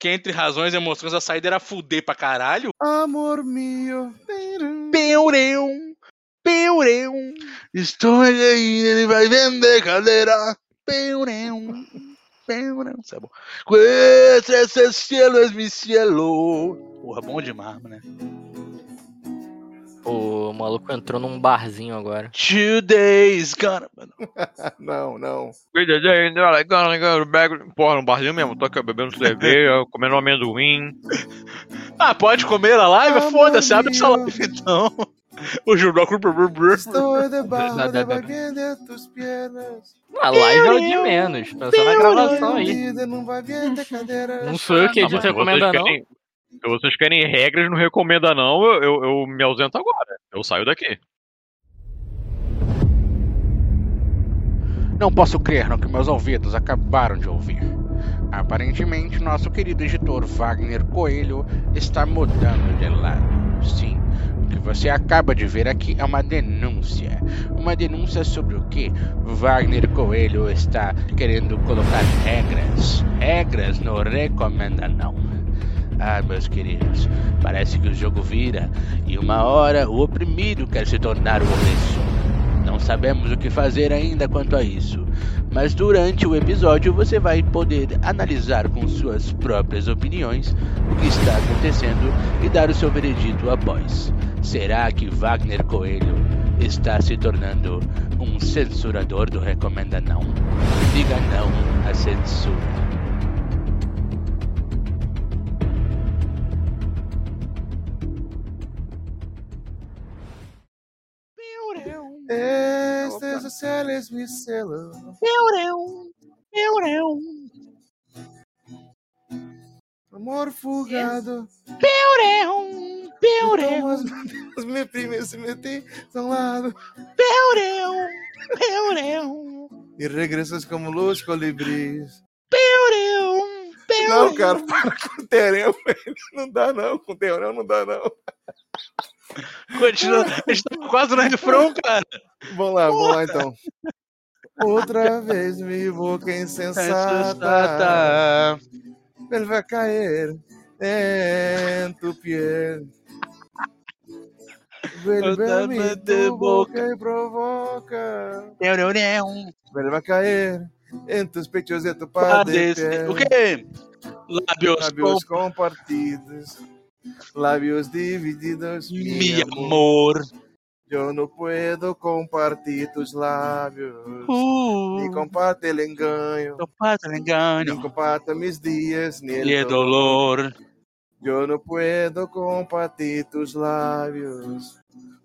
que entre razões e emoções a saída era fuder pra caralho. Amor mio. Peureu, peureu. Estou aí, ele vai vender cadeira. Peureu, peureu. Isso é bom. Esses cielos, mi cielo. Porra, bom demais, né? O maluco entrou num barzinho agora. Two days gone. Não, não. Porra, no barzinho mesmo, tô aqui bebendo cerveja, comendo um amendoim. Ah, pode comer na live? Amor Foda-se, abre essa live então. O Judô Estou debaixo de vagueando tus piernas. A live é o de menos. Pensa na gravação aí. Não sou eu que Ah, edito recomenda, não. Se vocês querem regras, não recomenda não, eu, eu, eu me ausento agora. Eu saio daqui. Não posso crer no que meus ouvidos acabaram de ouvir. Aparentemente, nosso querido editor Wagner Coelho está mudando de lado. Sim, o que você acaba de ver aqui é uma denúncia. Uma denúncia sobre o que Wagner Coelho está querendo colocar regras. Regras no Recomenda Não. Ah, meus queridos, parece que o jogo vira e uma hora o oprimido quer se tornar o opressor. Não sabemos o que fazer ainda quanto a isso, mas durante o episódio você vai poder analisar com suas próprias opiniões o que está acontecendo e dar o seu veredito após. Será que Wagner Coelho está se tornando um censurador do Recomenda Não? Diga não à censura. Céus me selam. Amor fugado. Como as os meus primos se metem a um lado. E regressas como luz colibris. Não, cara, para com o velho. Não dá não, com o não dá não. Continua, a gente tá quase no refrão, cara. Vamos lá, vamos lá então. Outra vez me boca insensata. Sensata. Ele vai cair em tu de tu boca e provoca. Ele vai cair em tus pechos e tu padre O quê? Lábios, Lábios com compartidos. Lábios divididos. mi amor. Yo no puedo compartir tus lábios. Ni Uh, comparte el engaño. não passa Ni engano. comparte mis días. Ni E el dolor. Yo no puedo compartir tus labios.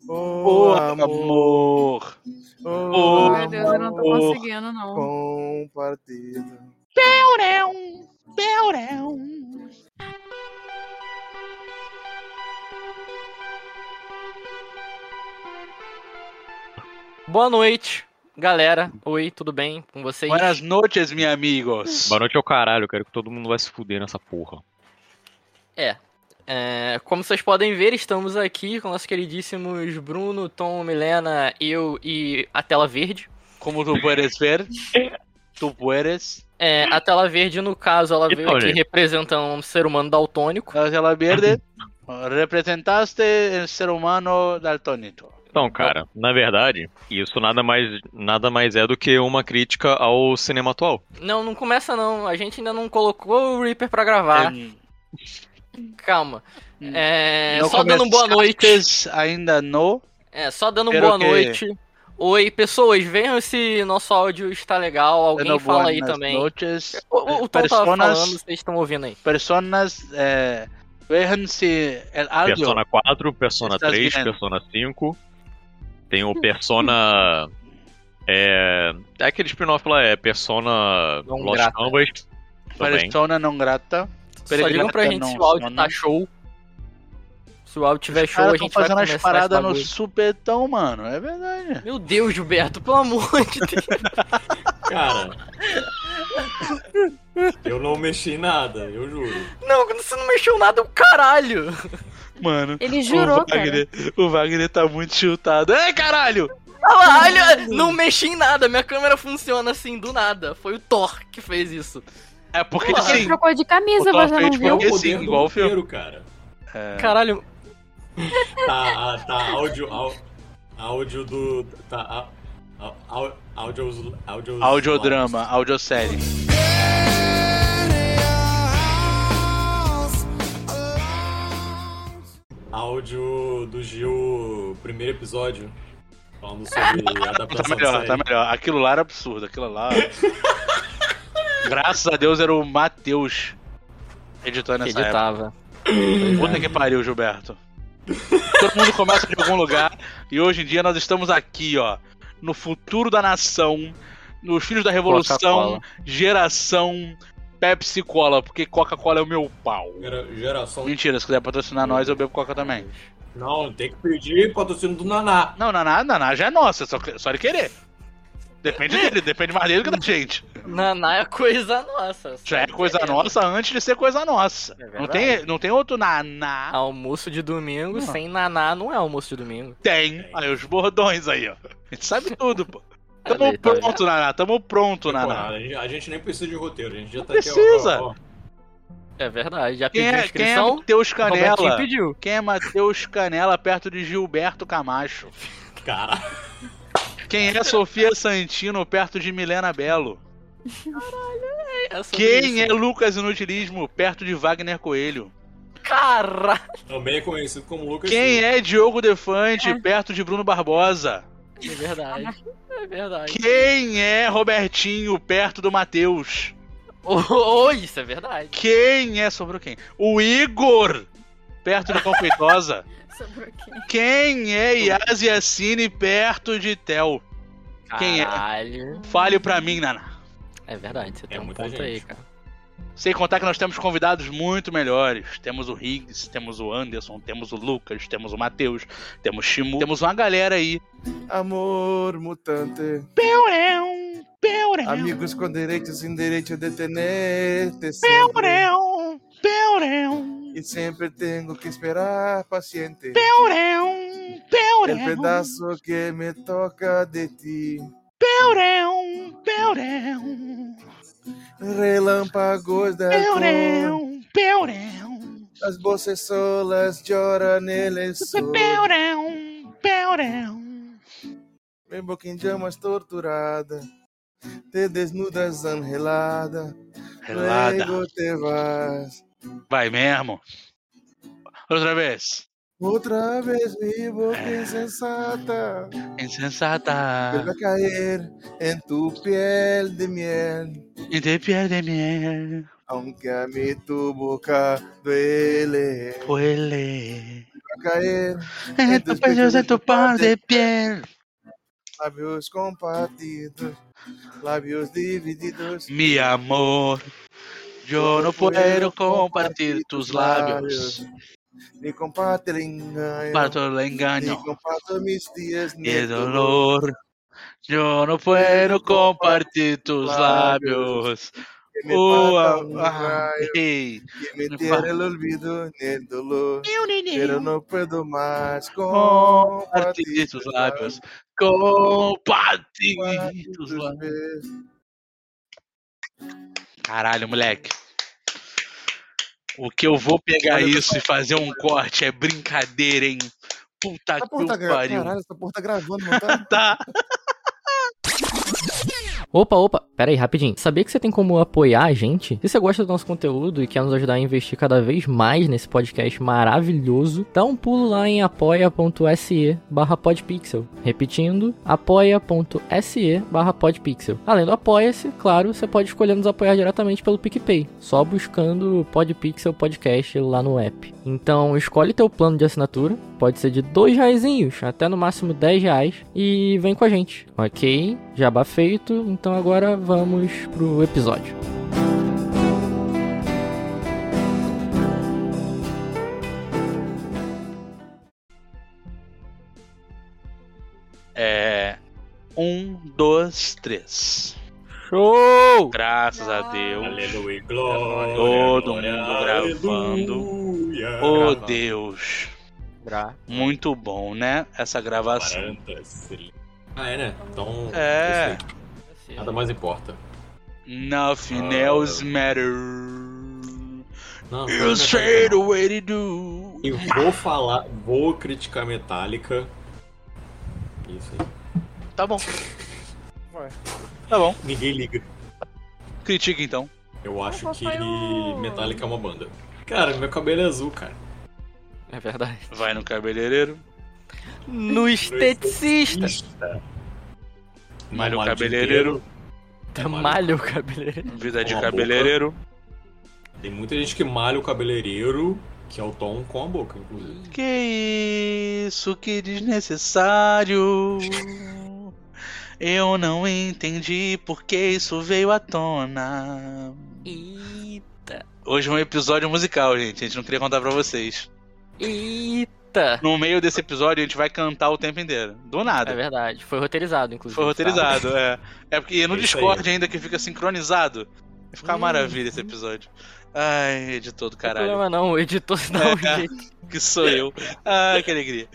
Oh, Oh, amor. amor. Meu Deus, eu não tô conseguindo, não. compartido. Peurão, peurão. Boa noite, galera. Oi, tudo bem com vocês? Buenas noches, meus amigos. Boa noite ao caralho, eu quero que todo mundo vai se fuder nessa porra. É, como vocês podem ver, estamos aqui com nossos queridíssimos Bruno, Tom, Milena, eu e a tela verde. Como tu puedes ver, tu puedes. É, a tela verde, no caso, ela veio aqui representando um ser humano daltônico. A tela verde, representaste el ser humano daltónico. Então, cara, na verdade, isso nada mais, nada mais é do que uma crítica ao cinema atual. Não, não começa não. A gente ainda não colocou o Reaper pra gravar. Em- Calma. É, não só dando boa noite. Ainda no. É, só dando boa que- noite. Oi, pessoas, venham se nosso áudio está legal. Alguém fala aí também. Noches. O, o, o Tom tava Personas- falando, vocês estão ouvindo aí. Personas, vejan se el audio. Persona 4, Persona Estás 3, bien. Persona 5. Tem o Persona. É. É aquele spin-off lá, é Persona Não Lost grata. Canvas. Também. Persona não grata. Só digam pra gente se o áudio tá show. Se o áudio tiver show, a gente vai fazendo começar as paradas no supetão, mano. É verdade. Meu Deus, Gilberto, pelo amor de Deus. Cara. eu não mexi em nada, eu juro. Não, você não mexeu nada, o caralho. Mano. Ele jurou, o Wagner, o Wagner tá muito chutado. Ei, caralho! Caralho, não mexi em nada, minha câmera funciona assim, do nada. Foi o Thor que fez isso. É porque. Ele sim. trocou de camisa, você não viu? Porque sim, igual o filme. cara. É, Caralho, Tá, tá áudio, áudio, áudio do, tá, á- á- á- áudios, áudios audiodrama, audiosérie. Áudio do Gil, primeiro episódio, falando sobre a adaptação Tá melhor, série. tá melhor. Aquilo lá era absurdo, aquilo lá. Graças a Deus era o Matheus editando essa época. editava. Puta que pariu, Gilberto. Todo mundo começa de algum lugar e hoje em dia nós estamos aqui, ó, no futuro da nação, nos filhos da revolução, geração Pepsi Cola, porque Coca-Cola é o meu pau. Gera- Geração. Mentira, se quiser patrocinar nós, eu bebo Coca também. Não, tem que pedir patrocínio do Naná. Não, Naná, Naná já é nossa, só, só ele querer. Depende dele, depende mais dele que da gente. Naná é coisa nossa. Já é coisa É. nossa antes de ser coisa nossa. É não, tem, não tem outro Naná. Almoço de domingo Não. sem naná não é almoço de domingo. Tem. Aí os bordões aí, ó. A gente sabe tudo, pô. Tamo Ali, tá pronto, Naná. Tamo pronto, Naná. A gente, a gente nem precisa de roteiro, a gente já Não tá aqui, ó, precisa. ó, ó. É verdade. Já Quem pediu é, quem é inscrição? Matheus Robertinho Canela? pediu. Quem é Matheus Canela perto de Gilberto Camacho? Cara, Quem é Sofia Santino perto de Milena Belo? É sobre Quem é isso. Lucas Inutilismo perto de Wagner Coelho? Caralho. também é conhecido como Lucas Quem Silva. é Diogo Defante perto de Bruno Barbosa? É verdade. É verdade. Quem é Robertinho perto do Matheus? Oh, oh, isso é verdade. Quem é sobrou quem? O Igor perto da Confeitosa. Sobrou quem? Quem é Yas Yassine perto de Tel? Quem é? Caralho. Fale pra mim, Naná. É verdade, você tem um muita ponto gente. aí, cara. Sem contar que nós temos convidados muito melhores. Temos o Higgs, temos o Anderson, temos o Lucas, temos o Matheus, temos o Shimu. Temos uma galera aí. Amor mutante. Peurão, peurão, Amigos com direito sem direito de peurão, peurão, E sempre tenho que esperar paciente. peurão, El peurão, pedaço que me toca de ti. Relâmpagos da cor. As voces solas lloran el sol. peurão, peurão. Mi boca em llamas torturada. Te desnudas angelada. Relada. Luego te vas. Vai mesmo. Outra vez. Otra vez mi boca insensata. Insensata. Vuelve a caer en tu piel de miel. E de pierde miel. Aunque a mí tu boca duele. Huele. Va a caer En tu pecho de tu par de piel. labios compartidos. Labios divididos. Mi amor. Yo no puedo compartir tus labios. Ni comparto el engaño. Para todo el Ni engaño comparto mis días. y el dolor. Yo no puedo compartir tus labios. Que me Oh, ah, ah, rayo. hey. Que me fa- el olvido ni el dolor. Pero no puedo más Compartir tus lábios. Compartir Compartir tus beijos. Caralho, moleque. O que eu vou pegar Olha, isso e fazer um corte é brincadeira, hein? Puta Essa que tá pariu. Caralho, essa porra tá gravando, não tá? Opa, opa, pera aí, rapidinho. Sabia que você tem como apoiar a gente? Se você gosta do nosso conteúdo e quer nos ajudar a investir cada vez mais nesse podcast maravilhoso, dá um pulo lá em apoia.se barra podpixel. Repetindo, apoia.se barra podpixel. Além do apoia-se, claro, você pode escolher nos apoiar diretamente pelo PicPay, só buscando o Podpixel Podcast lá no app. Então, escolhe teu plano de assinatura, pode ser de dois reaisinhos até no máximo 10 reais e vem com a gente, ok? Jabá feito, então agora vamos pro episódio. É. Um, dois, três. Show! Graças a Deus. Aleluia, glória. Todo glória, mundo gravando. aleluia. Oh Gravando. Deus. Gra- Muito bom, né? Essa gravação. 40, sim. Ah, é, né? Então. É. Nada mais importa. Nothing Ah. else matters. Não, You não, say the way to do. E vou falar, vou criticar Metallica. Isso aí. Tá bom. Vai. Tá bom. Ninguém liga. Critica então. Eu acho que. Metallica é uma banda. Cara, meu cabelo é azul, cara. É verdade. Vai no cabeleireiro. No esteticista. Malha o Malha o dia cabeleireiro. Tá malha o cabeleireiro. Vida de cabeleireiro. Tem muita gente que malha o cabeleireiro, que é o Tom com a boca, inclusive. Que isso, que desnecessário. Eu não entendi porque isso veio à tona. Eita. Hoje é um episódio musical, gente. A gente não queria contar pra vocês. Eita. No meio desse episódio, a gente vai cantar o tempo inteiro. Do nada. É verdade. Foi roteirizado, inclusive. Foi roteirizado, é. É porque no É isso Discord ainda que fica sincronizado. Vai ficar Hum. maravilha esse episódio. Ai, editor do Não tem caralho. problema não, o editor dá um É. Que sou eu. Ai, que alegria.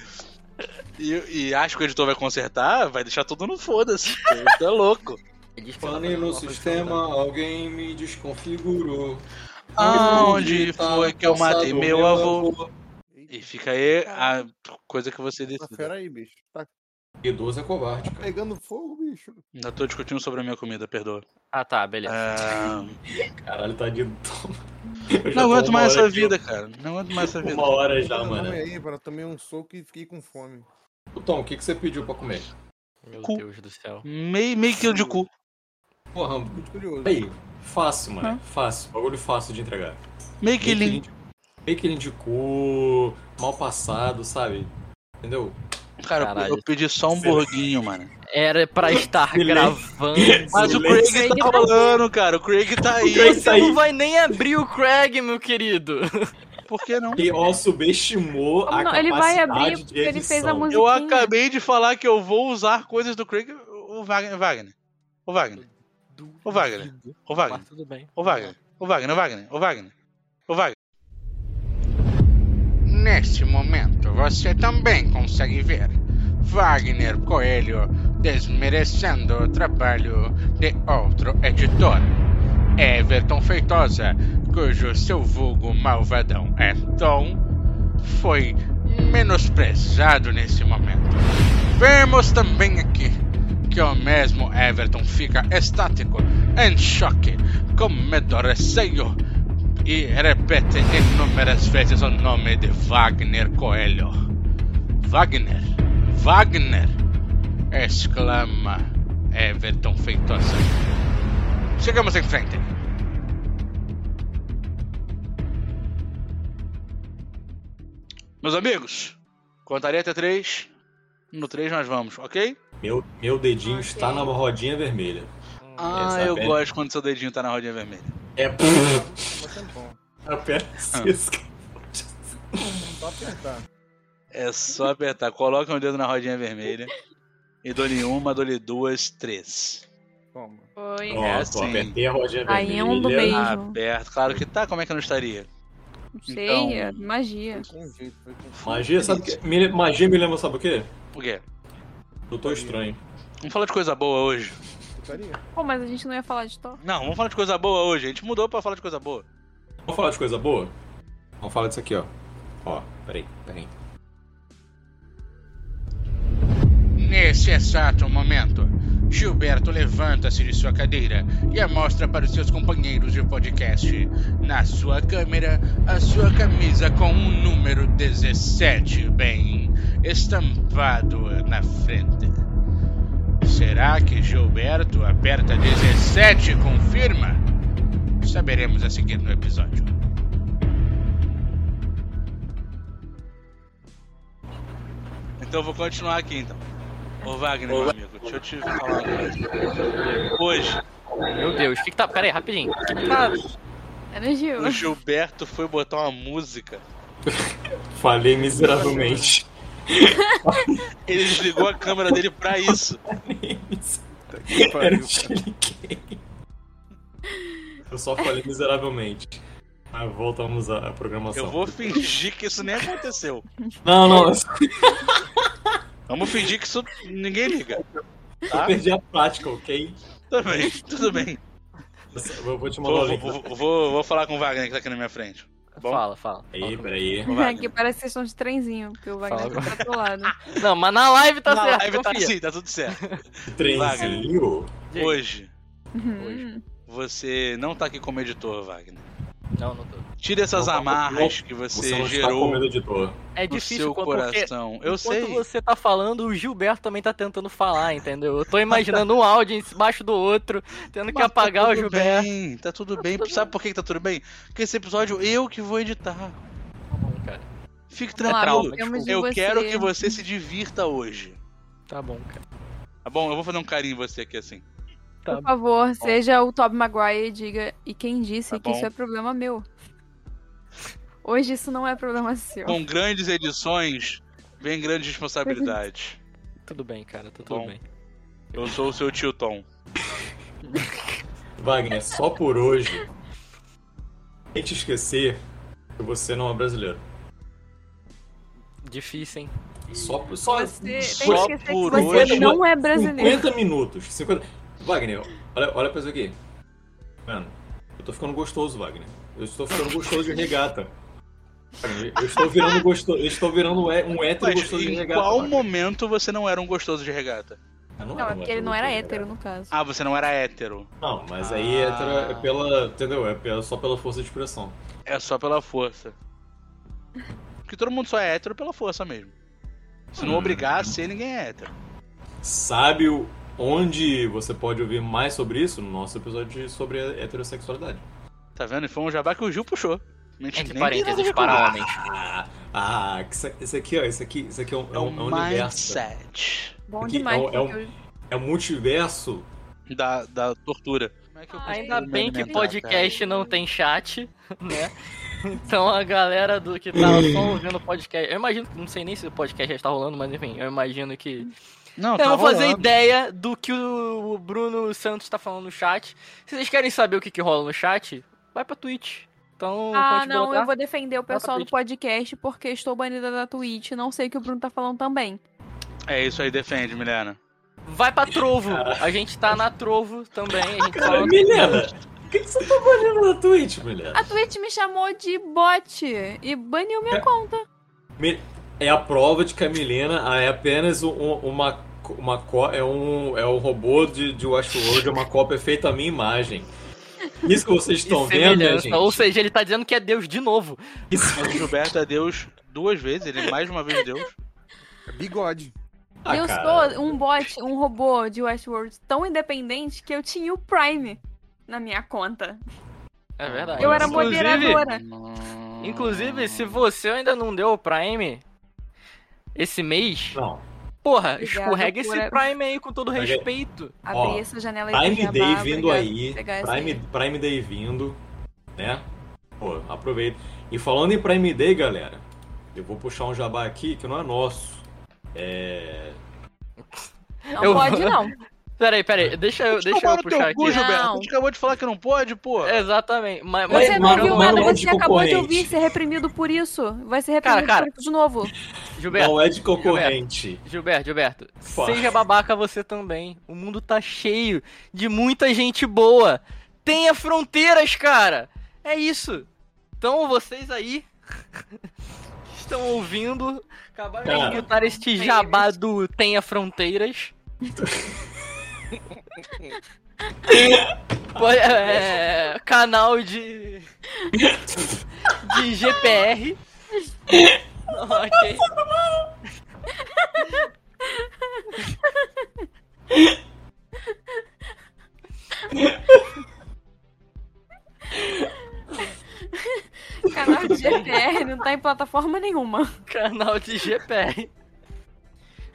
E, e acho que o editor vai consertar, vai deixar tudo no foda-se. É louco. Tá Falei fazendo no coisa sistema, alguém me desconfigurou. Aonde Tá foi que eu matei meu avô? E fica aí a coisa que você Tá decide. fera aí, bicho. Tá Idoso é covarde, cara. pegando fogo, bicho. Ainda tô discutindo sobre a minha comida, perdoa. Ah, tá, beleza. Ah, Caralho. Eu já não aguento mais essa vida, cara. Não aguento mais essa vida. Uma hora já, mano. aí, para tomei um soco e fiquei com fome. Ô, Tom, o que, que você pediu pra comer? Meu cu. Deus do céu. Meio, meio quilo de cu. Porra, Muito curioso. aí, fácil, mano. Fácil. Bagulho fácil de entregar. Meio Meio quilinho. Meio quilinho de cu, mal passado, sabe? Entendeu? Cara, eu- Caralho. eu pedi só um borguinho, mano. Era pra estar Silêncio. gravando. Mas o Silêncio. Craig tá falando, cara. O Craig tá aí. Craig Você tá aí. não vai nem abrir o Craig, meu querido. Por que não? E ó, subestimou a Não, ele vai abrir porque ele fez a música. Eu acabei de falar que eu vou usar coisas do Craig. O Wagner. Wagner. O Wagner. Ô, Wagner. Ô, Wagner. Tudo bem. Ô, Wagner. Ô, Wagner. Ô, Wagner. Ô, Wagner. Ô, Wagner. Neste momento, você também consegue ver Wagner Coelho desmerecendo o trabalho de outro editor, Everton Feitosa, cujo seu vulgo malvadão é Tom, foi menosprezado nesse momento. Vemos também aqui que o mesmo Everton fica estático, em choque, com medo, receio e repete inúmeras vezes o nome de Wagner Coelho. Wagner, Wagner! exclama Everton Feitosa. Chegamos em frente. Meus amigos, contarei até três. No três nós vamos, ok? Meu, meu dedinho está na rodinha vermelha. Ah, eu pele. gosto quando seu dedinho tá na rodinha vermelha. É. Mas é bom. Apenas Ah. Só apertar. É só apertar. Coloca um dedo na rodinha vermelha. E dou-lhe uma, dou-lhe duas, três. Toma. Foi. É assim. apertei a rodinha vermelha. Aí é um do meio. Aberto. Claro que tá, como é que não estaria? Não sei, Então- é magia. Magia, sabe o que? me- Magia me lembra, sabe o quê? O quê? Doutor Estranho. Vamos falar de coisa boa hoje. Putaria. Pô, mas a gente não ia falar de Thor. Não, vamos falar de coisa boa hoje. A gente mudou pra falar de coisa boa. Vamos falar de coisa boa? Vamos falar disso aqui, ó. Ó, peraí, peraí. Nesse exato momento, Gilberto levanta-se de sua cadeira e a mostra para os seus companheiros de podcast. Na sua câmera, a sua camisa com um número 17 bem estampado na frente. Será que Gilberto aperta 17 e confirma? Saberemos a seguir no episódio. Então vou continuar aqui então. Ô Wagner, meu amigo, deixa eu te falar uma coisa. Hoje, Meu Deus, o que que tá. Pera aí, rapidinho. O que que tá. Era Gil. o Gilberto foi botar uma música. Falei miseravelmente. Ele desligou a câmera dele pra isso. Que Era o Shuriken. Eu só falei miseravelmente. Mas voltamos à programação. Eu vou fingir que isso nem aconteceu. Não, não, Vamos fingir que isso ninguém liga. eu Tá? perdi a prática, ok? Tudo bem, tudo bem. Eu vou te mandar o Vou, link. vou, vou, vou falar com o Wagner que tá aqui na minha frente. Bom. Fala, fala. Aí, peraí. Aqui parece sessão de trenzinho, porque o Wagner Fala. tá pro lado. Não, mas na live tá Na certo, live tá confia. assim, tá tudo certo. Trenzinho. Hoje, Uhum. você não tá aqui como editor, Wagner. Não, não tô. Tira essas Não, amarras não, que Você você gerou. É no difícil seu quando- porque coração. Eu enquanto sei. você tá falando, o Gilberto também tá tentando falar, entendeu? Eu tô imaginando um áudio embaixo do outro, tendo que Mas apagar tá o tudo Gilberto. Bem, tá tudo bem. Sabe por que tá tudo bem? Porque esse episódio eu que vou editar. Tá bom, cara. Fique tranquilo. eu você. quero que você se divirta hoje. Tá bom, cara. Tá bom? Eu vou fazer um carinho em você aqui assim. Tá Por favor, seja o Tobey Maguire e diga. E quem disse Tá que isso bom. é problema meu? Hoje isso não é problema seu. Com grandes edições, vem grandes responsabilidades. Tudo bem, cara, tá tudo Bom. bem. Eu sou o seu tio Tom. Wagner, só por hoje. Tente esquecer que você não é brasileiro. Difícil, hein? Só, só, Você Só por você hoje- não é brasileiro. 50 minutos. 50... Wagner, olha, olha pra isso aqui. Mano, eu tô ficando gostoso, Wagner. Eu estou ficando gostoso de regata. Eu estou virando gostoso. Eu estou virando um hé- um hétero Mas gostoso de em regata. qual Wagner. momento você não era um gostoso de regata? Ah, Não, era é porque ele não era hétero, no caso. Ah, você não era hétero. Não, mas aí Ah. hétero é pela. Entendeu? É pela- só pela força de expressão. É só pela força. Porque todo mundo só é hétero pela força mesmo. Se não Hum. obrigar a ser, ninguém é hétero. Sabe onde você pode ouvir mais sobre isso? No nosso episódio sobre heterossexualidade. Tá vendo? E foi um jabá que o Gil puxou. Entre nem nada a parênteses, ver com para isso. homens. Ah, ah, que isso- esse aqui, ó, esse aqui, esse aqui é um, é É um, é um universo. mindset Bom Aqui demais. é um- é um- porque eu- É um multiverso. da, da tortura. Como é que eu Ainda consigo me bem que alimentar, podcast não tem chat, né? Então a galera do que tá só ouvindo o podcast. Eu imagino que não sei nem se o podcast já está rolando, mas enfim, eu imagino que. cara? Não, Eu tá não vou fazer rolando. ideia do que o Bruno Santos tá falando no chat. Se vocês querem saber o que, que rola no chat, vai pra Twitch. Então, Ah, não, botar. eu vou defender o pessoal do podcast porque estou banida da Twitch. Não sei o que o Bruno tá falando também. É isso aí, defende, Milena. Vai pra Trovo. A gente tá na Trovo também. A gente Cara, fala... Milena, o que, que você tá fazendo na Twitch, Milena? A Twitch me chamou de bot e baniu minha conta. Mi- É a prova de que a Milena é apenas um- um- uma, uma é um é um robô de, de Westworld, é uma cópia feita à minha imagem. Isso que vocês estão vendo, né, semelhança. gente? Ou seja, ele tá dizendo que é Deus de novo. Isso- Mas o Gilberto é Deus duas vezes, ele é mais uma vez Deus. É bigode. Ah, eu cara. sou um bot, um robô de Westworld tão independente que eu tinha o Prime na minha conta. É verdade. Eu era Inclusive- moderadora. Inclusive, se você ainda não deu o Prime esse mês, Não. Porra, Obrigada escorrega por- esse Prime aí com todo Pega- respeito. Abri Ó, essa janela Prime de jabá, Day vindo aí. Prime, aí. Prime Day vindo, né? Pô, aproveita. E falando em Prime Day, galera, eu vou puxar um jabá aqui que não é nosso. É. Não Eu- pode, não. Peraí, peraí, deixa eu, deixa eu puxar aqui. cu, Gilberto. Não. A gente acabou de falar que não pode, pô. Exatamente. Mas, Mas- Você não mano, nada, é de você acabou de ouvir ser reprimido por isso. Vai ser Cara, reprimido cara. por isso de novo. Gilberto, Não é de concorrente. Gilberto, Gilberto, Fala. seja babaca você também. O mundo tá cheio de muita gente boa. Tenha fronteiras, cara. É isso. Então vocês aí estão ouvindo, acabaram de Cara. escutar este jabá do Tenha Fronteiras. É, canal de de GPR. ok. Canal de GPR não tá em plataforma nenhuma. Canal de GPR.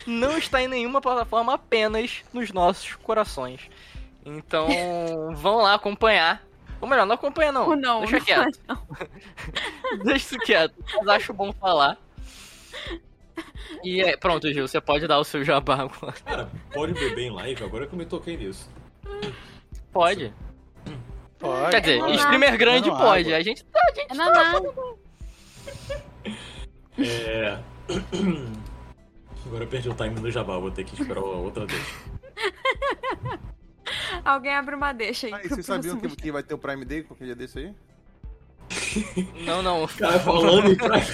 Não está em nenhuma plataforma, apenas nos nossos corações. Então, vão lá acompanhar. Ou melhor, não acompanha não. Não, Deixa não quieto. Deixa isso quieto. Mas acho bom falar. E é, pronto, Gil, você pode dar o seu jabá agora. Cara, pode beber em live? Agora que eu me toquei nisso. Pode. Pode. Quer dizer, Não, streamer grande não, pode. água. A gente tá, a gente É naná. É. Agora eu perdi o time do jabá, vou ter que esperar outra vez. Alguém abre uma deixa aí. Aí, pro vocês sabiam que, que vai ter o Prime Day qualquer dia desse aí? Não, não. Cara, falando em Prime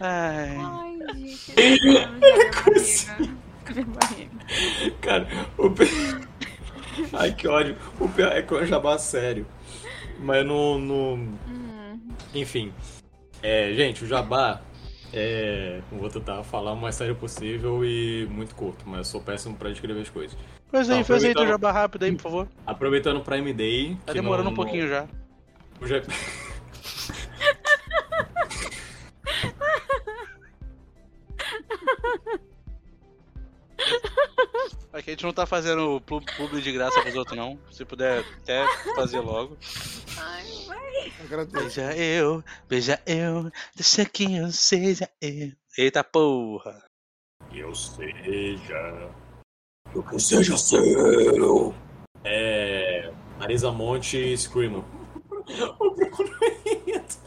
Ai. Ai, gente. Minha barriga. Cara, o pi- Ai, que ódio. O pior é que eu jabá sério. Mas no. no... Hum. Enfim. É, gente, o jabá. É. Vou tentar falar o mais sério possível e muito curto, mas eu sou péssimo pra descrever as coisas. Faz aí, Não, faz aí teu jabá rápido aí, por favor. Aproveitando o Prime Day. Tá demorando não- um pouquinho já. não- já- Aqui a gente não tá fazendo pu- publi de graça pros outros, não. Se puder até fazer logo. Agradeço. Beija eu, beija eu, deixa que eu seja eu. Eita porra. Eu seja. Eu que seja seu. É. Marisa Monte Screamo. O Bruno Henrique.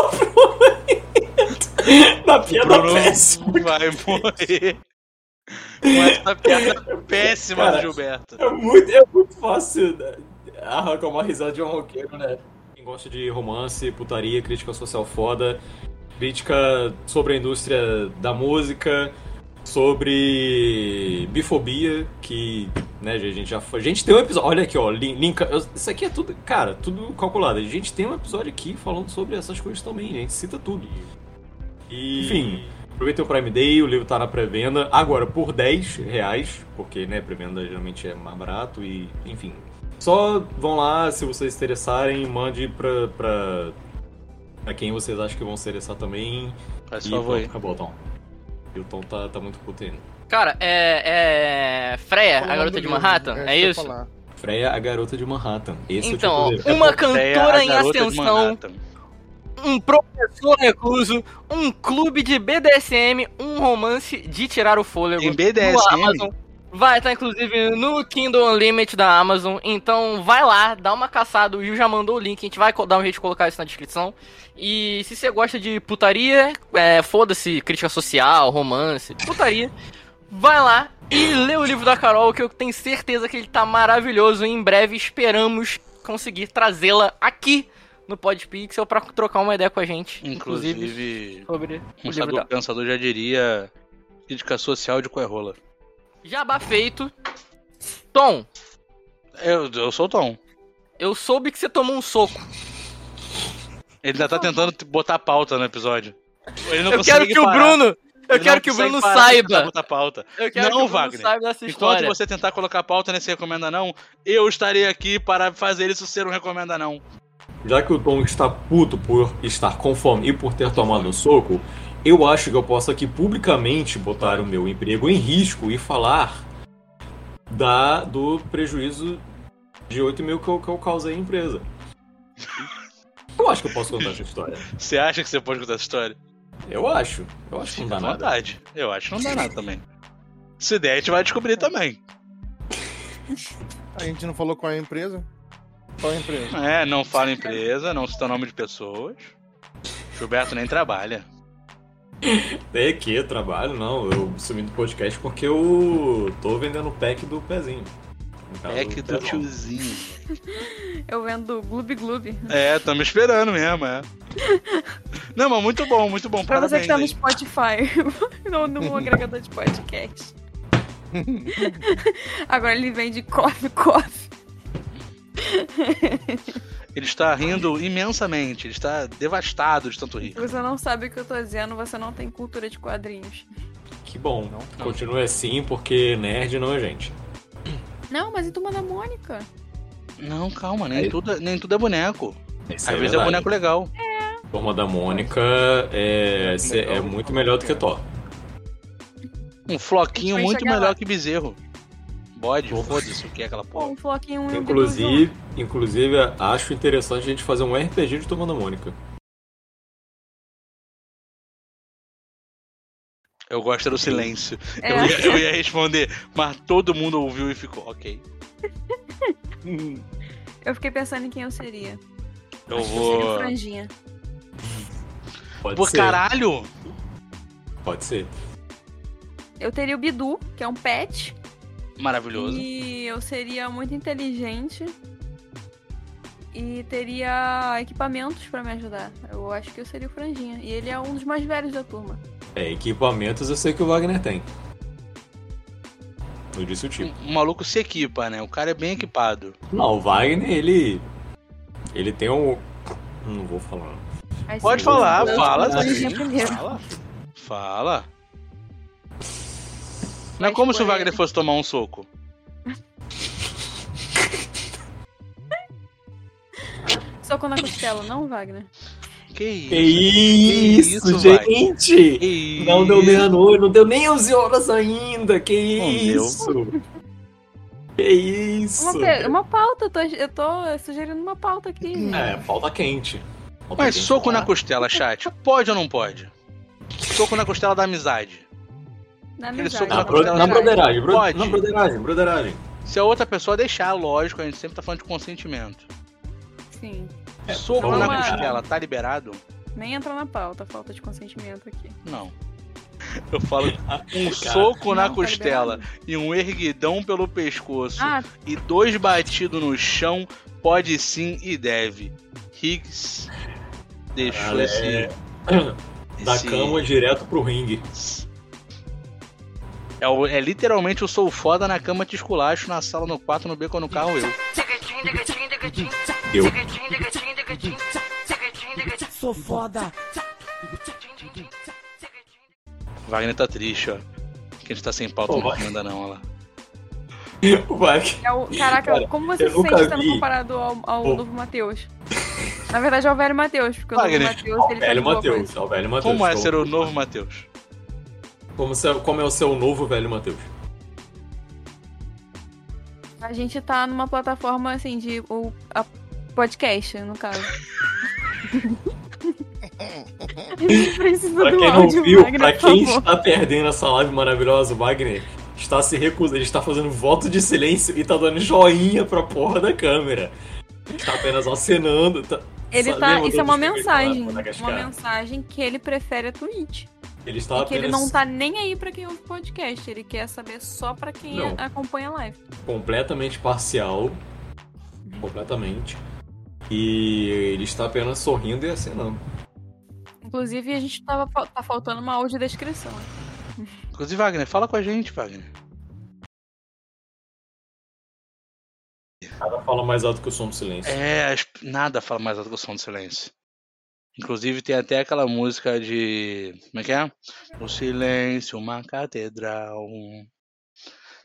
O Bruno Henrique. Na piada Bruno péssima. vai morrer. Com essa piada péssima Cara, do Gilberto. É muito, é muito fácil né? arrancar uma risada de um roqueiro, né? Gosta de romance, putaria, crítica social foda, crítica sobre a indústria da música, sobre bifobia, que, né, a gente já foi. A gente tem um episódio. Olha aqui, ó, lin- linka. eu- Isso aqui é tudo, cara, tudo calculado. A gente tem um episódio aqui falando sobre essas coisas também, a gente cita tudo. E, enfim, aproveitem o Prime Day, o livro tá na pré-venda, agora por 10 reais, porque, né, pré-venda geralmente é mais barato e, enfim. Só vão lá, se vocês se interessarem, mande pra, pra, pra quem vocês acham que vão se interessar também. Faz e favor pronto, aí. acabou, Tom. E o Tom tá, tá muito puto ainda. Cara, é. É. Freya, a garota de. Manhattan? É ia isso? falar. Freya, a garota de Manhattan. Esse Então, é o tipo de... uma É a cantora em garota de ascensão, um professor recluso, um clube de BDSM, um romance de tirar o fôlego. No BDSM? Vai estar inclusive no Kindle Unlimited da Amazon. Então vai lá, dá uma caçada. O Will já mandou o link. A gente vai dar um jeito de colocar isso na descrição. E se você gosta de putaria, é, foda-se, crítica social, romance, putaria, vai lá e lê o livro da Carol, que eu tenho certeza que ele tá maravilhoso. E em breve esperamos conseguir trazê-la aqui no Podpixel pra trocar uma ideia com a gente. Inclusive, Inclusive, sobre o dela. pensador já diria crítica social de coerrola. Jabá feito. Tom, Eu, eu sou o Tom. eu soube que você tomou um soco. Ele ainda tá tentando botar pauta no episódio. Ele não Eu quero que o parar. Bruno. Eu Ele quero que o Bruno saiba. botar pauta. Eu quero Não, que o Bruno Wagner. saiba dessa Enquanto história. você tentar colocar pauta nesse Recomenda Não, eu estarei aqui para fazer isso ser um Recomenda Não. Já que o Tom está puto por estar com fome e por ter tomado um soco, eu acho que eu posso aqui publicamente botar o meu emprego em risco e falar da, do prejuízo de 8 mil que eu, que eu causei à empresa. Eu acho que eu posso contar essa história. Você acha que você pode contar essa história? Eu acho. Eu acho que não dá nada. vontade. Eu acho que não dá nada também. Se der, a gente vai descobrir também. A gente não falou qual é a empresa? Qual é a empresa? É, não fala empresa, não cita nome de pessoas. Gilberto nem trabalha. É que eu trabalho, não. Eu sumi do podcast porque eu tô vendendo o pack do pezinho. Que do pezão. tiozinho. Eu vendo Gloob Gloob. É, tamo esperando mesmo, é. Não, mas muito bom, muito bom. Pra você que tá no. Spotify, no, no agregador de podcast. Agora ele vende coffee, coffee. Ele está rindo imensamente, ele está devastado de tanto rir. Você não sabe o que eu tô dizendo, você não tem cultura de quadrinhos. Que bom. Continue assim porque nerd não é gente. Não, mas e Turma da Mônica? Não, calma, nem, Aí- tudo, nem tudo é boneco. Isso Às é vezes é verdade. boneco legal. Turma da Mônica é, cê- é muito melhor do que Thor. Um floquinho muito melhor lá. que bezerro. Bode, foda-se o que é aquela porra. um floquinho um Inclusive, inclusive, acho interessante a gente fazer um RPG de da Mônica. Eu gosto do silêncio. É. Eu, ia, eu ia responder, mas todo mundo ouviu e ficou, ok. Eu fiquei pensando em quem eu seria. Eu Eu seria o vou. Franjinha. Pode Pô, ser. caralho! Pode ser. Eu teria o Bidu, que é um pet. Maravilhoso. E eu seria muito inteligente. E teria equipamentos pra me ajudar. Eu acho que eu seria o Franjinha. E ele é um dos mais velhos da turma. É, equipamentos eu sei que o Wagner tem. Eu disse o tipo. O maluco se equipa, né? O cara é bem equipado. Não, o Wagner, ele. Ele tem um. Não vou falar. Pode falar, fala, primeiro. Fala. Fala. Não é como se o Wagner fosse tomar um soco. Soco na costela, não, Wagner? Que isso? Que isso, isso, Wagner? gente! Que Não deu isso? meia-noite, não deu nem 11 horas ainda. Que Não deu. isso? Que isso? Uma, uma pauta, eu tô, eu tô sugerindo uma pauta aqui. É, falta quente. Falta Mas quente soco lá. na costela, chat. Pode ou não pode? Soco na costela da amizade. Na amizade, soco Na, na bro- costela na da broderagem, bro- Pode. na broderagem, broderagem. Se a outra pessoa deixar, lógico, a gente sempre tá falando de consentimento. Sim. Soco vamos na costela, tá liberado? Nem entra na pauta, falta de consentimento aqui. Não. Eu falo um Cara, soco na Não, tá costela e um erguidão pelo pescoço Ah, e dois batidos no chão, pode sim e deve. Higgs deixou Cara, esse, é- Da esse- cama direto pro ringue. É, o- é literalmente eu sou foda na cama te esculacho, na sala, no quarto, no beco, no carro, eu. Eu. Sou foda. Wagner tá triste, ó. Que a gente tá sem pauta Pô, não manda não, olha lá. Vai. é o, caraca, Cara, como você se sente sendo vi. comparado ao, ao Pô. novo Matheus? Na verdade é o velho Matheus, porque o novo Wagner, Matheus Ó, ele o tá velho de Matheus. ó, o Matheus. Como é ser o novo Matheus? Como, se- como é o seu novo velho Matheus? A gente tá numa plataforma assim de o, a podcast, no caso. A gente precisa Pra do quem não áudio, viu, Wagner, pra quem favor. está perdendo essa live maravilhosa, o Wagner está se recusando, ele está fazendo voto de silêncio e tá dando joinha pra porra da câmera. Está apenas acenando. Tá... Ele Sa- tá. Isso é uma lá, mensagem. Uma mensagem que ele prefere a Twitch. Ele está E que ele apenas não tá nem aí pra quem ouve podcast. Ele quer saber só pra quem Não. acompanha a live. completamente parcial. Completamente. E ele está apenas sorrindo e acenando. Inclusive, a gente tava, tá faltando uma audiodescrição. Inclusive, Wagner, fala com a gente, Wagner. Nada fala mais alto que o som do silêncio. É, nada fala mais alto que o som do silêncio. Inclusive tem até aquela música de. Como é que é? O silêncio, uma catedral.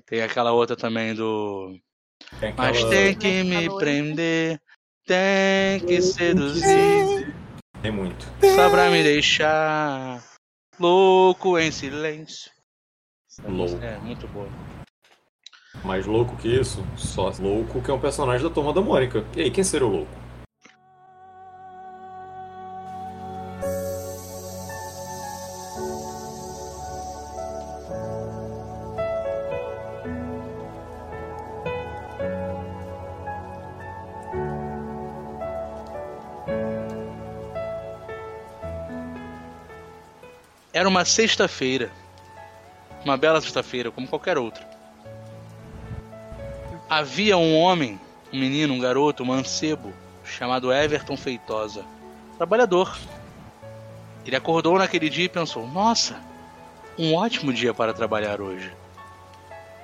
Tem aquela outra também do. Tem Mas tem que me prender, tem que seduzir, Tem muito. só pra me deixar louco em silêncio. Louco. É, muito boa. Mais louco que isso? Só louco que é um personagem da Turma da Mônica. E aí, quem seria o louco? Era uma sexta-feira. Uma bela sexta-feira, como qualquer outra. Havia um homem, um menino, um garoto, um mancebo, chamado Everton Feitosa. Trabalhador. Ele acordou naquele dia e pensou: Nossa, um ótimo dia para trabalhar hoje.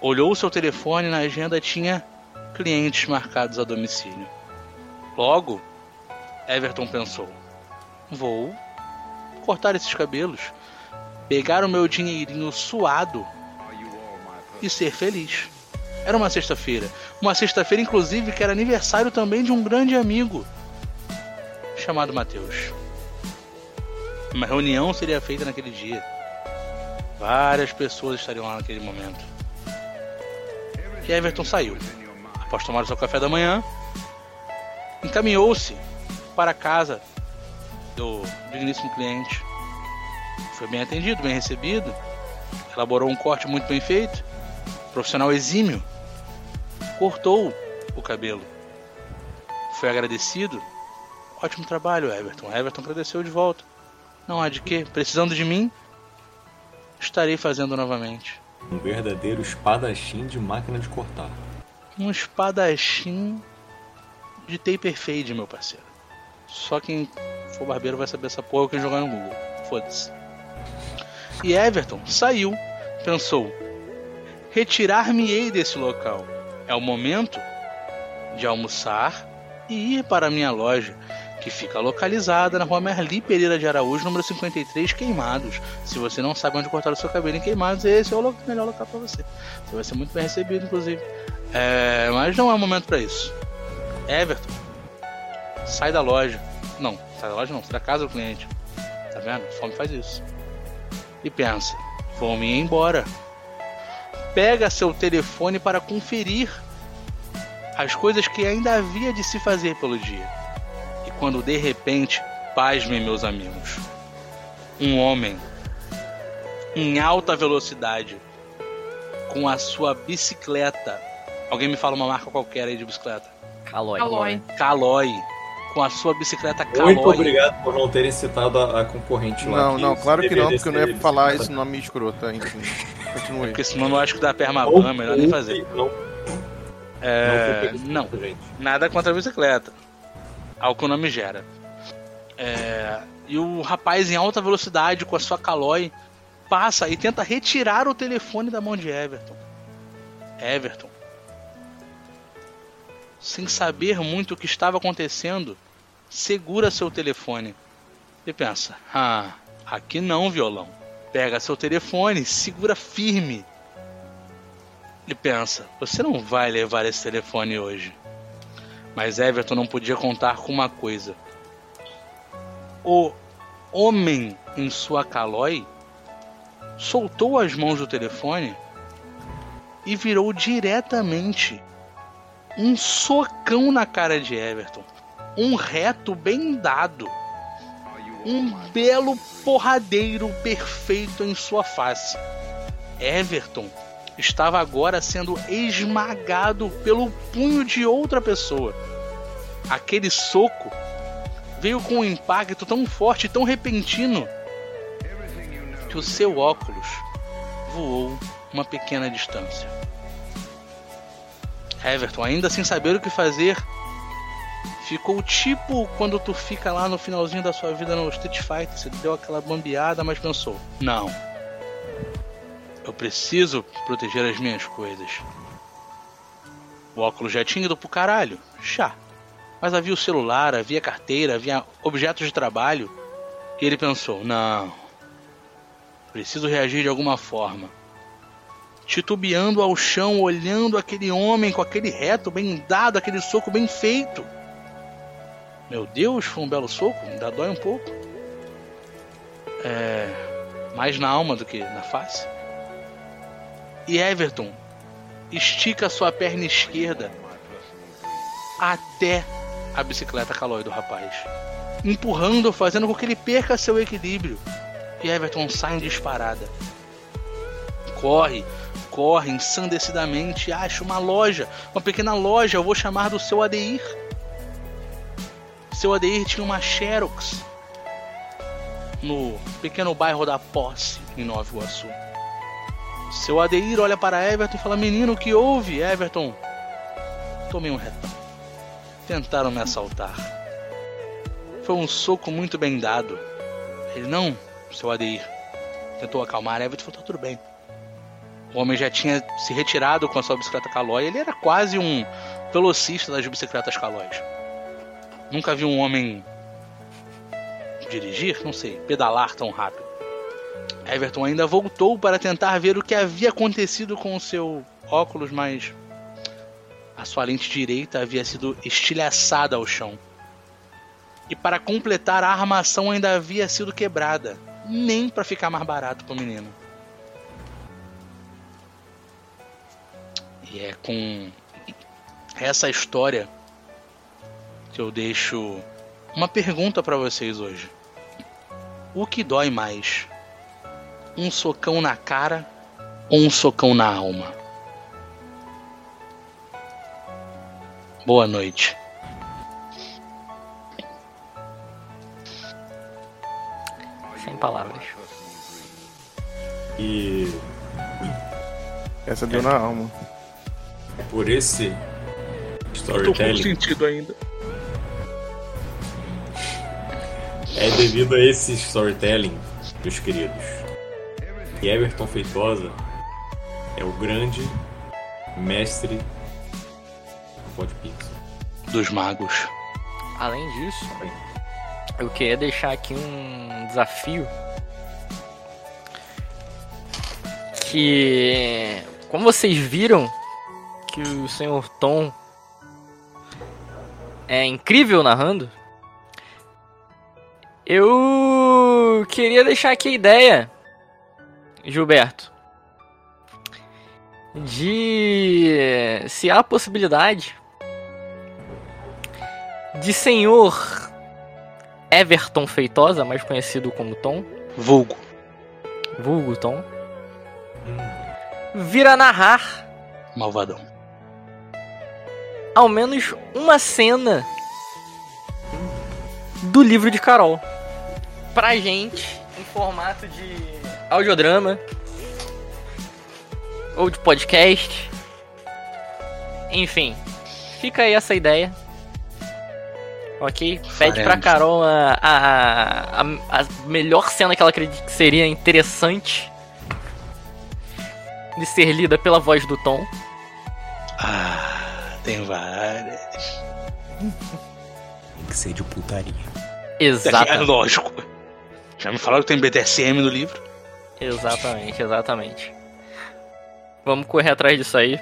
Olhou o seu telefone na agenda tinha clientes marcados a domicílio. Logo, Everton pensou: Vou cortar esses cabelos, pegar o meu dinheirinho suado e ser feliz. Era uma sexta-feira. Uma sexta-feira, inclusive, que era aniversário também de um grande amigo chamado Mateus. Uma reunião seria feita naquele dia. Várias pessoas estariam lá naquele momento. E Everton saiu. Após tomar o seu café da manhã, encaminhou-se para a casa do digníssimo cliente. Foi bem atendido, bem recebido. Elaborou um corte muito bem feito. Profissional exímio. Cortou o cabelo. Foi agradecido. Ótimo trabalho, Everton. Everton agradeceu de volta. Não há de quê. Precisando de mim, estarei fazendo novamente. Um verdadeiro espadachim de máquina de cortar. Um espadachim de taper fade, meu parceiro. Só quem for barbeiro vai saber essa porra ou quem jogar no Google. Foda-se. E Everton saiu, pensou: retirar-me-ei desse local. É o momento de almoçar e ir para a minha loja, que fica localizada na rua Merli Pereira de Araújo, número 53, Queimados. Se você não sabe onde cortar o seu cabelo em Queimados, esse é o melhor local para você. Você vai ser muito bem recebido, inclusive. É, mas não é o momento para isso. Everton, sai da loja. Não, sai da loja não, sai da casa do cliente. Tá vendo? Fome faz isso. E pensa, vou me ir embora. Pega seu telefone para conferir as coisas que ainda havia de se fazer pelo dia. E quando de repente, pasmem meus amigos, um homem em alta velocidade com a sua bicicleta. Alguém me fala uma marca qualquer aí de bicicleta. Calói. Calói. Caloi. Com a sua bicicleta Caloi. Muito obrigado por não terem citado a, a concorrente lá. Não, não, claro que não, porque eu não ia falar citada. esse nome escroto, tá? Enfim. Continue. Porque senão eu acho que dá permaban, melhor nem fazer. Não, É, não, nada contra a bicicleta. Ao que o nome gera. É, e o rapaz em alta velocidade com a sua Caloi passa e tenta retirar o telefone da mão de Everton. Everton, sem saber muito o que estava acontecendo, segura seu telefone e pensa: Ah, aqui não, violão. Pega seu telefone, segura firme e pensa: Você não vai levar esse telefone hoje. Mas Everton não podia contar com uma coisa. O homem em sua calói soltou as mãos do telefone e virou diretamente um socão na cara de Everton. Um reto bem dado. Um belo porradeiro perfeito em sua face. Everton estava agora sendo esmagado pelo punho de outra pessoa. Aquele soco veio com um impacto tão forte tão repentino que o seu óculos voou uma pequena distância. Everton, ainda sem saber o que fazer, ficou tipo quando tu fica lá no finalzinho da sua vida no Street Fighter, você deu aquela bambeada, mas pensou: não, eu preciso proteger as minhas coisas. O óculos já tinha ido pro caralho, já. Mas havia o celular, havia carteira, havia objetos de trabalho. E ele pensou: não, preciso reagir de alguma forma. Titubeando ao chão, olhando aquele homem com aquele reto bem dado, aquele soco bem feito. Meu Deus, foi um belo soco, ainda dói um pouco. É. Mais na alma do que na face. E Everton estica sua perna esquerda até a bicicleta calói do rapaz, empurrando, fazendo com que ele perca seu equilíbrio. E Everton sai em disparada. Corre, corre ensandecidamente, acha uma loja, uma pequena loja, eu vou chamar do seu Adeir. Seu Adeir tinha uma Xerox no pequeno bairro da Posse, em Nova Iguaçu. Seu Adeir olha para Everton e fala: Menino, o que houve? Everton, tomei um retão. Tentaram me assaltar. Foi um soco muito bem dado. Ele, não, seu Adeir. Tentou acalmar Everton e falou: tá tudo bem. O homem já tinha se retirado com a sua bicicleta Calói. Ele era quase um velocista das bicicletas Calóis. Nunca vi um homem dirigir, não sei, pedalar tão rápido. Everton ainda voltou para tentar ver o que havia acontecido com o seu óculos, mas a sua lente direita havia sido estilhaçada ao chão. E para completar, a armação ainda havia sido quebrada, nem para ficar mais barato para o menino. E é com essa história que eu deixo uma pergunta para vocês hoje. O que dói mais? Um socão na cara ou um socão na alma? Boa noite. Sem palavras. E Essa deu na alma. Por esse Eu tô com storytelling, sentido ainda. É devido a esse storytelling, meus queridos, que Everton Feitosa é o grande mestre do Podpix. Dos magos. Além disso, eu queria deixar aqui um desafio. Que. Como vocês viram que o Sr. Tom é incrível narrando, eu queria deixar aqui a ideia, Gilberto, de se há possibilidade de senhor Everton Feitosa, mais conhecido como Tom, Vulgo. vulgo Tom, vir a narrar Malvadão. ao menos uma cena do livro de Carol. Pra gente, em formato de audiodrama ou de podcast. Enfim, fica aí essa ideia. Ok? Pede pra. Carol a, a, a, a melhor cena que ela acredita que seria interessante de ser lida pela voz do Tom. Ah, tem várias. Que ser de putaria. É Exatamente. lógico. Já me falaram que tem BDSM no livro? Exatamente, exatamente. Vamos correr atrás disso aí.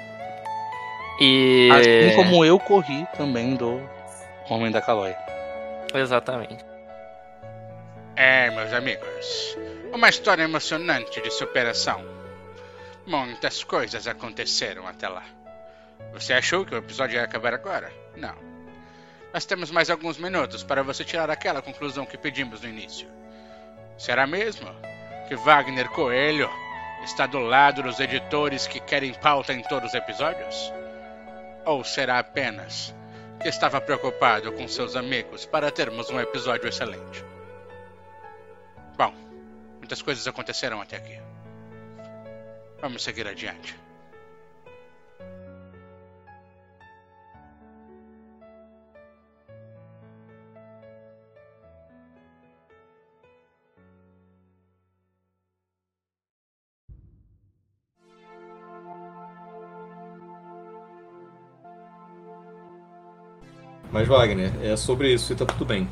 E. Assim como eu corri também do Homem da Calói. Exatamente. É, meus amigos, uma história emocionante de superação. Muitas coisas aconteceram até lá. Você achou que o episódio ia acabar agora? Não. Nós temos mais alguns minutos para você tirar aquela conclusão que pedimos no início. Será mesmo que Wagner Coelho está do lado dos editores que querem pauta em todos os episódios? Ou será apenas que estava preocupado com seus amigos para termos um episódio excelente? Bom, muitas coisas aconteceram até aqui. Vamos seguir adiante. Mas Wagner, é sobre isso e tá tudo bem.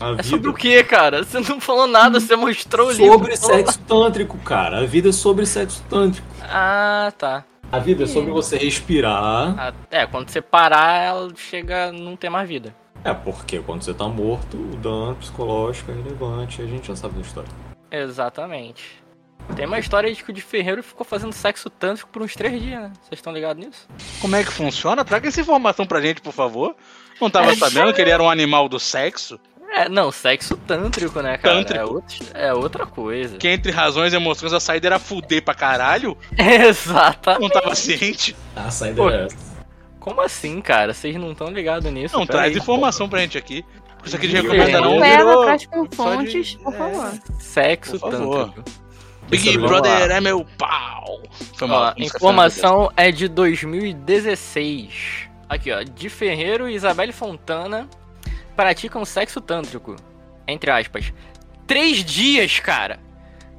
A É vida sobre o que, cara? Você não falou nada, você mostrou o livro. sobre falou- sexo tântrico, cara. A vida é sobre sexo tântrico. Ah, tá. A vida é sobre você respirar. Ah, é, quando você parar, ela chega a não ter mais vida. É porque quando você tá morto, o dano psicológico é relevante. A gente já sabe da história. Exatamente. Tem uma história de que o de Ferreiro ficou fazendo sexo tântrico por uns três dias, né? Vocês estão ligados nisso? Como é que funciona? Traga essa informação pra gente, por favor. Não tava sabendo que ele era um animal do sexo? É, não, sexo tântrico, né, cara? Tântrico. É, outro- é outra coisa. Que entre razões e emoções a saída era fuder pra caralho? Exatamente. Não tava ciente? A saída Pô, é essa. Como assim, cara? Vocês não estão ligados nisso? Não, Pera traz aí. informação pra gente aqui. Isso aqui de Eu recomenda não virou... atrás com de- fontes, por é. favor. Sexo Por favor. tântrico. Big Brother é meu pau. Foi Ó, informação é de 2016. Aqui, ó. De Ferreiro e Isabelle Fontana praticam sexo tântrico. Entre aspas. Três dias, cara.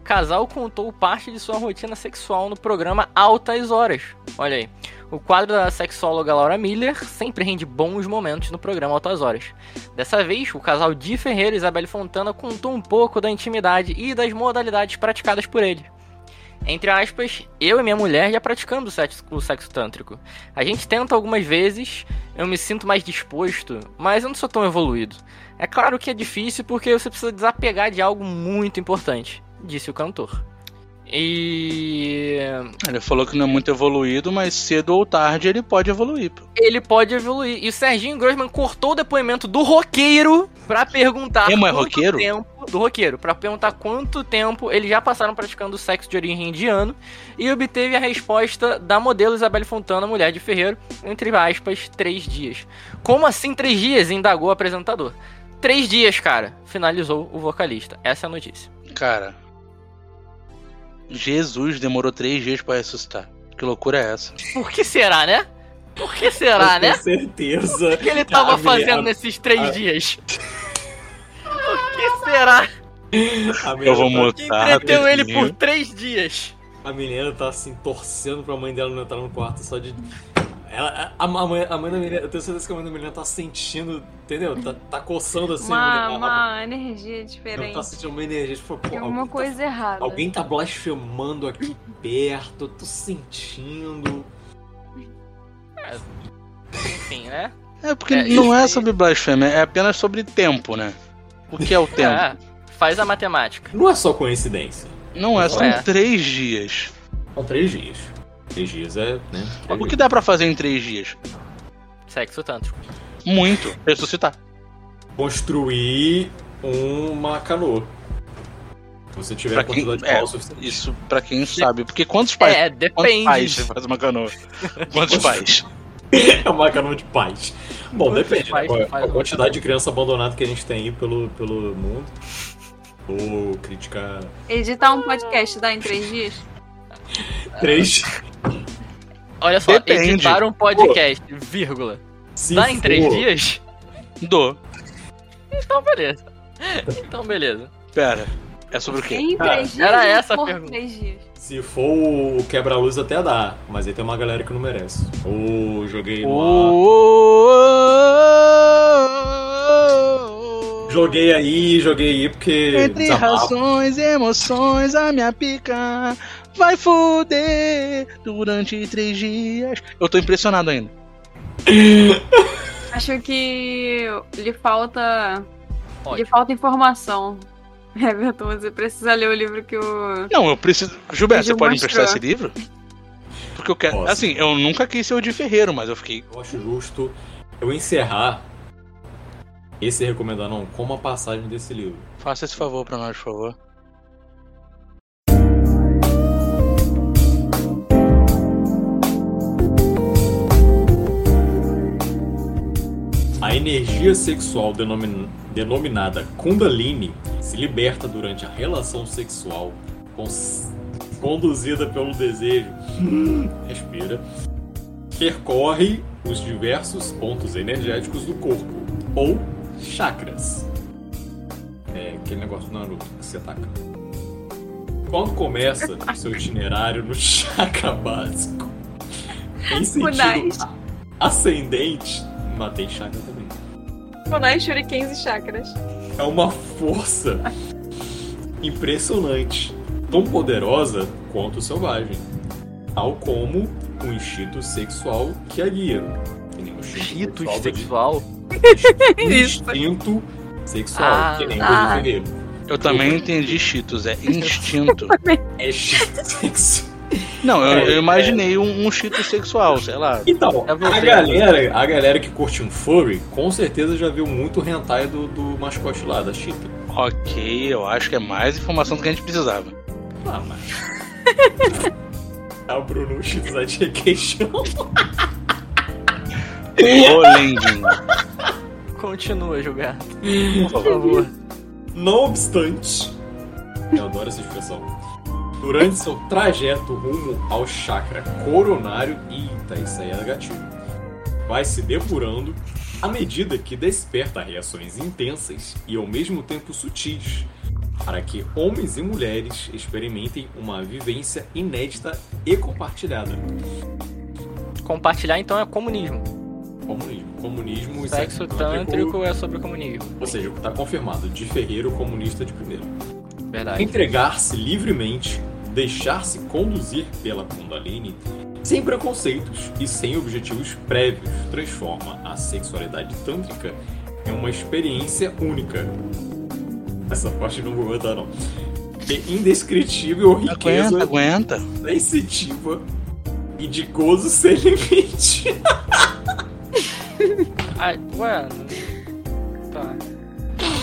Casal contou parte de sua rotina sexual no programa Altas Horas. Olha aí. O quadro da sexóloga Laura Miller sempre rende bons momentos no programa Altas Horas. Dessa vez, o casal Di Ferreira e Isabelle Fontana contou um pouco da intimidade e das modalidades praticadas por ele. Entre aspas, eu e minha mulher já praticamos o sexo, o sexo tântrico. A gente tenta algumas vezes, eu me sinto mais disposto, mas eu não sou tão evoluído. É claro que é difícil porque você precisa desapegar de algo muito importante, disse o cantor. E Ele falou que não é muito evoluído, mas cedo ou tarde ele pode evoluir. pô. ele pode evoluir. E o Serginho Grossman cortou o depoimento do roqueiro pra perguntar Emo é quanto roqueiro? tempo do roqueiro, para perguntar quanto tempo eles já passaram praticando sexo de origem indiano e obteve a resposta da modelo Isabelle Fontana, mulher de Ferreiro, entre aspas, três dias. Como assim três dias? indagou o apresentador. Três dias, cara, finalizou o vocalista. Essa é a notícia. Cara, Jesus demorou três dias pra ressuscitar. Que loucura é essa? Por que será, né? Por que será, Eu né? tenho certeza. O que ele tava fazendo nesses três a- dias? O que será? A menina Eu vou tá- Que mutar. entreteu ele por três dias? A menina tá assim, torcendo pra mãe dela não entrar no quarto só de. Ela, a, a mãe, a mãe da menina, eu tenho certeza que a mãe da menina tá sentindo, entendeu? Tá, tá coçando assim. Uma, uma energia Ela diferente. tá sentindo uma energia, tipo, pô, alguma tá- coisa errada. Alguém tá blasfemando aqui perto, eu tô sentindo. Enfim, né? É porque É, não é sobre blasfêmia, é apenas sobre tempo, né? O que é o tempo? É, faz a matemática. Não é só coincidência. Não é, são É. três dias. São três dias. Três dias é, né? O que dá pra fazer em três dias? Sexo tântrico. Muito. Ressuscitar. Construir uma canoa. Se você tiver Pra a quem, quantidade de é, pau suficiente. isso pra quem sabe. Porque quantos pais, É, quantos depende. pais você faz uma canoa? Quantos pais? É uma canoa de paz. Bom, Quantos depende. pais né? A, faz a uma quantidade de criança abandonada que a gente tem aí pelo, pelo mundo. Ou criticar. Editar um podcast dá em três dias? Três. Olha só, Depende. editar um podcast, vírgula. Se Dá em três for- dias? Dou. Então beleza. Então beleza. Pera. É sobre o quê? Em três dias? era essa a pergunta. três dias? Se for o quebra-luz até dá, mas aí tem uma galera que não merece. Ou joguei no ar. Joguei aí, joguei aí porque. Entre desabafa. razões e emoções, a minha pica vai foder durante três dias. Eu tô impressionado ainda. Acho que lhe falta. Ótimo. Lhe falta informação. Everton, você precisa ler o livro que o. Não, eu preciso. Gilberto, você pode mostrou. emprestar esse livro? Porque eu quero. Posso. Assim, eu nunca quis ser o de Ferreiro, mas eu fiquei. Eu acho justo eu encerrar esse recomendando com uma passagem desse livro. Faça esse favor pra nós, por favor. A energia sexual denomin- denominada Kundalini se liberta durante a relação sexual conduzida pelo desejo. Respira. Percorre os diversos pontos energéticos do corpo, ou chakras. É aquele negócio do Naruto que você ataca. Quando começa o seu itinerário no chakra básico, em sentido ascendente, matei chakra também. Kunai, Shurikens e Chakras. É uma força impressionante, tão poderosa quanto selvagem, tal como o instinto sexual que a guia. O Cheetos sexual. Isso. Instinto sexual, Ah, que nem o ah. Eu também entendi Cheetos, é instinto. É instinto sexual. Não, eu, É, eu imaginei um, um Cheetos sexual, sei lá. Então, É você. a galera, a galera que curte um furry, com certeza já viu muito hentai do, do mascote lá, da Cheetah. Ok, eu acho que é mais informação do que a gente precisava. Ah, mas... É o Bruno Cheetah de queixão. Ô, Lendinho. Continua, Gilberto. Por favor. Não obstante, eu adoro essa expressão. Durante seu trajeto rumo ao chakra coronário, eita, isso aí é gatilho, vai se depurando à medida que desperta reações intensas e ao mesmo tempo sutis, para que homens e mulheres experimentem uma vivência inédita e compartilhada. Compartilhar então é comunismo. Comunismo. Comunismo e Sexo tântrico é sobre comunismo. Ou seja, está confirmado, de Ferreiro comunista de primeiro. Verdade. Entregar-se livremente, deixar-se conduzir pela Kundalini, sem preconceitos e sem objetivos prévios, transforma a sexualidade tântrica em uma experiência única. Essa parte não vou botar, não. De indescritível riqueza Aguenta, aguenta. sensitiva e de gozo sem limite. Ai, ué. Tá.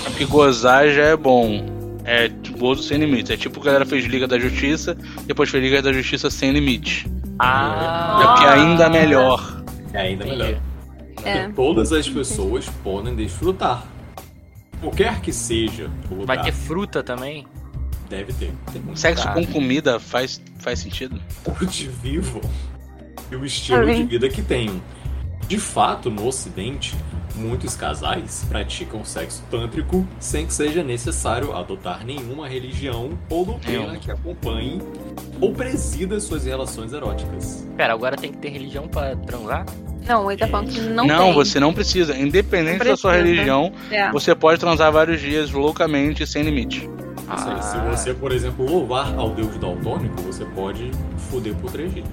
É porque gozar já é bom. É gozo sem limites. É tipo a galera fez Liga da Justiça, depois fez Liga da Justiça sem limite. Ah. É que é ainda melhor. É ainda melhor. É. E todas as pessoas podem desfrutar. Qualquer que seja o lugar, Vai ter fruta também? deve ter. Sexo com comida faz, faz sentido? de vivo. e o estilo de vida que tenham. De fato, no Ocidente, muitos casais praticam sexo tântrico sem que seja necessário adotar nenhuma religião ou doutrina que acompanhe ou presida suas relações eróticas. Pera, agora tem que ter religião pra transar? Não, ele tá falando que não, Não, tem. você não precisa. Independente Não da sua precisa. religião, É. você pode transar vários dias loucamente, sem limite. Ah. se você, por exemplo, louvar ao deus daltônico, você pode foder por três dias.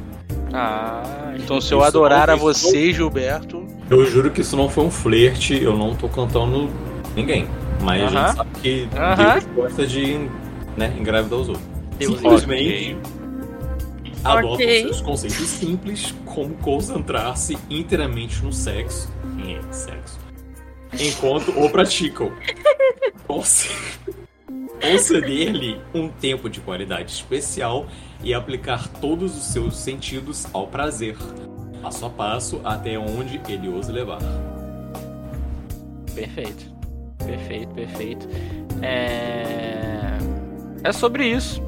Ah, Então, se eu adorar a você, Gilberto. Eu juro que isso não foi um flerte, eu não tô cantando ninguém. Mas a Aham. gente sabe que Aham. Deus gosta de né, engravidar os outros. Deus Simplesmente adotam Ok. seus conceitos simples, como concentrar-se inteiramente no sexo. É, sexo. Enquanto o praticam. Conce- Conceder-lhe um tempo de qualidade especial e aplicar todos os seus sentidos ao prazer, passo a passo até onde ele os levar. Perfeito. Perfeito, perfeito. É. É sobre isso.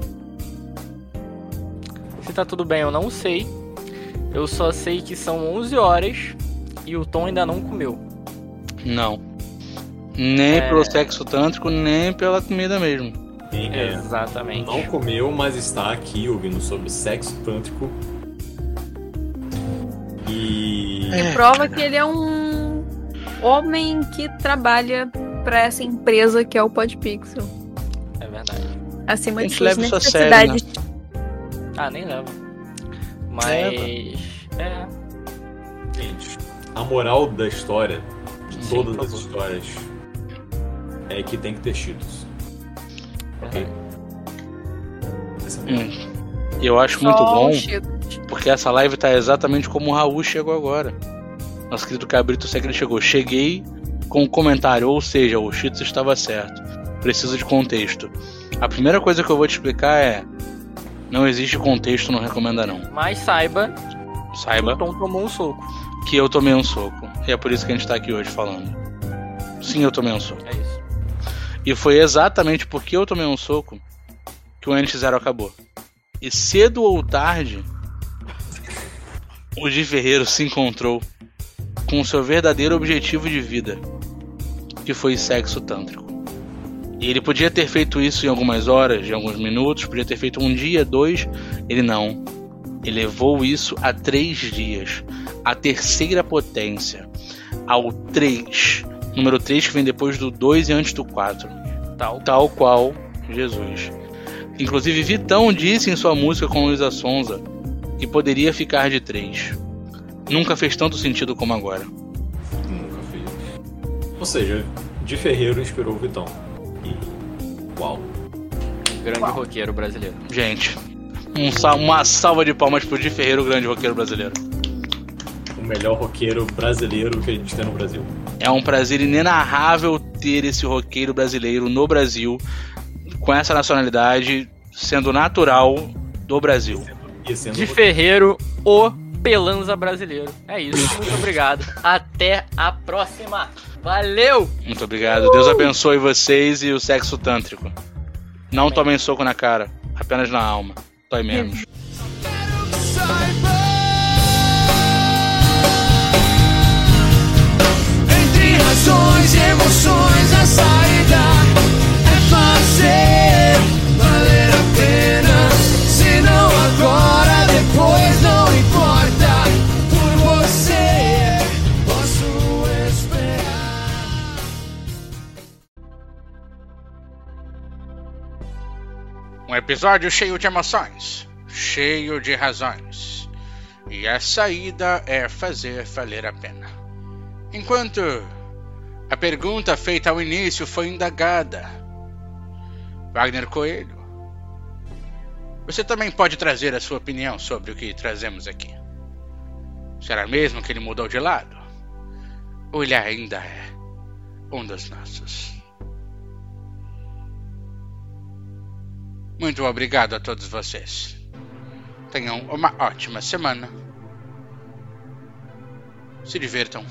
Se tá tudo bem, eu não sei. Eu só sei que são 11 horas e o Tom ainda não comeu. Não. Nem É. pelo sexo tântrico, nem pela comida mesmo. É, Exatamente. não comeu, mas está aqui ouvindo sobre sexo tântrico. E. É. Prova que ele é um homem que trabalha pra essa empresa que é o Podpixel. É verdade. Acima de Gente, suas a sério, né? necessidades. Ah, nem leva. Mas. É. Gente, a moral da história, de Sim, todas as histórias, é que tem que ter cheetos. Ok? Essa é a moral. Hum. Eu acho muito Só bom, o Porque essa live tá exatamente como o Raul chegou agora. Nosso querido Cabrito que ele chegou. Cheguei com um comentário, ou seja, o Cheetos estava certo. Precisa de contexto. A primeira coisa que eu vou te explicar é. Não existe contexto, não recomenda não. Mas saiba, Saiba o Tom tomou um soco. que eu tomei um soco. E é por isso que a gente tá aqui hoje falando. Sim, eu tomei um soco. É isso. E foi exatamente porque eu tomei um soco que o NX0 acabou. E cedo ou tarde, o Di Ferreiro se encontrou com o seu verdadeiro objetivo de vida, que foi sexo tântrico. E ele podia ter feito isso em algumas horas, em alguns minutos, podia ter feito um dia, dois, ele não. Ele levou isso a três dias, a terceira potência, ao 3. Número 3 que vem depois do 2 e antes do 4 Tal. tal qual Jesus. Inclusive, Vitão disse em sua música com Luísa Sonza que poderia ficar de três. Nunca fez tanto sentido como agora. Nunca fiz. Ou seja, de Ferreiro inspirou o Vitão. E. Uau. Grande roqueiro brasileiro. Gente, um sal- uma salva de palmas pro Di Ferreiro, o grande roqueiro brasileiro. O melhor roqueiro brasileiro que a gente tem no Brasil. É um prazer inenarrável ter esse roqueiro brasileiro no Brasil, com essa nacionalidade, sendo natural do Brasil. De Ferreiro, o Pelanza brasileiro. É isso. Muito obrigado. Até a próxima. Valeu! Muito obrigado. Deus abençoe vocês e o sexo tântrico. Não Amém. tomem soco na cara, apenas na alma. Dói menos. Entre razões e emoções, a saída é fazer depois não importa. Por você, posso esperar. Um episódio cheio de emoções, cheio de razões. E a saída é fazer valer a pena. Enquanto a pergunta feita ao início foi indagada, Wagner Coelho, você também pode trazer a sua opinião sobre o que trazemos aqui. Será mesmo que ele mudou de lado? Ou ele ainda é um dos nossos? Muito obrigado a todos vocês. Tenham uma ótima semana. Se divirtam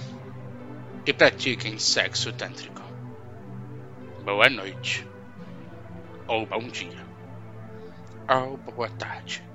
e pratiquem sexo tântrico. Boa noite. Ou bom dia. Ou boa tarde.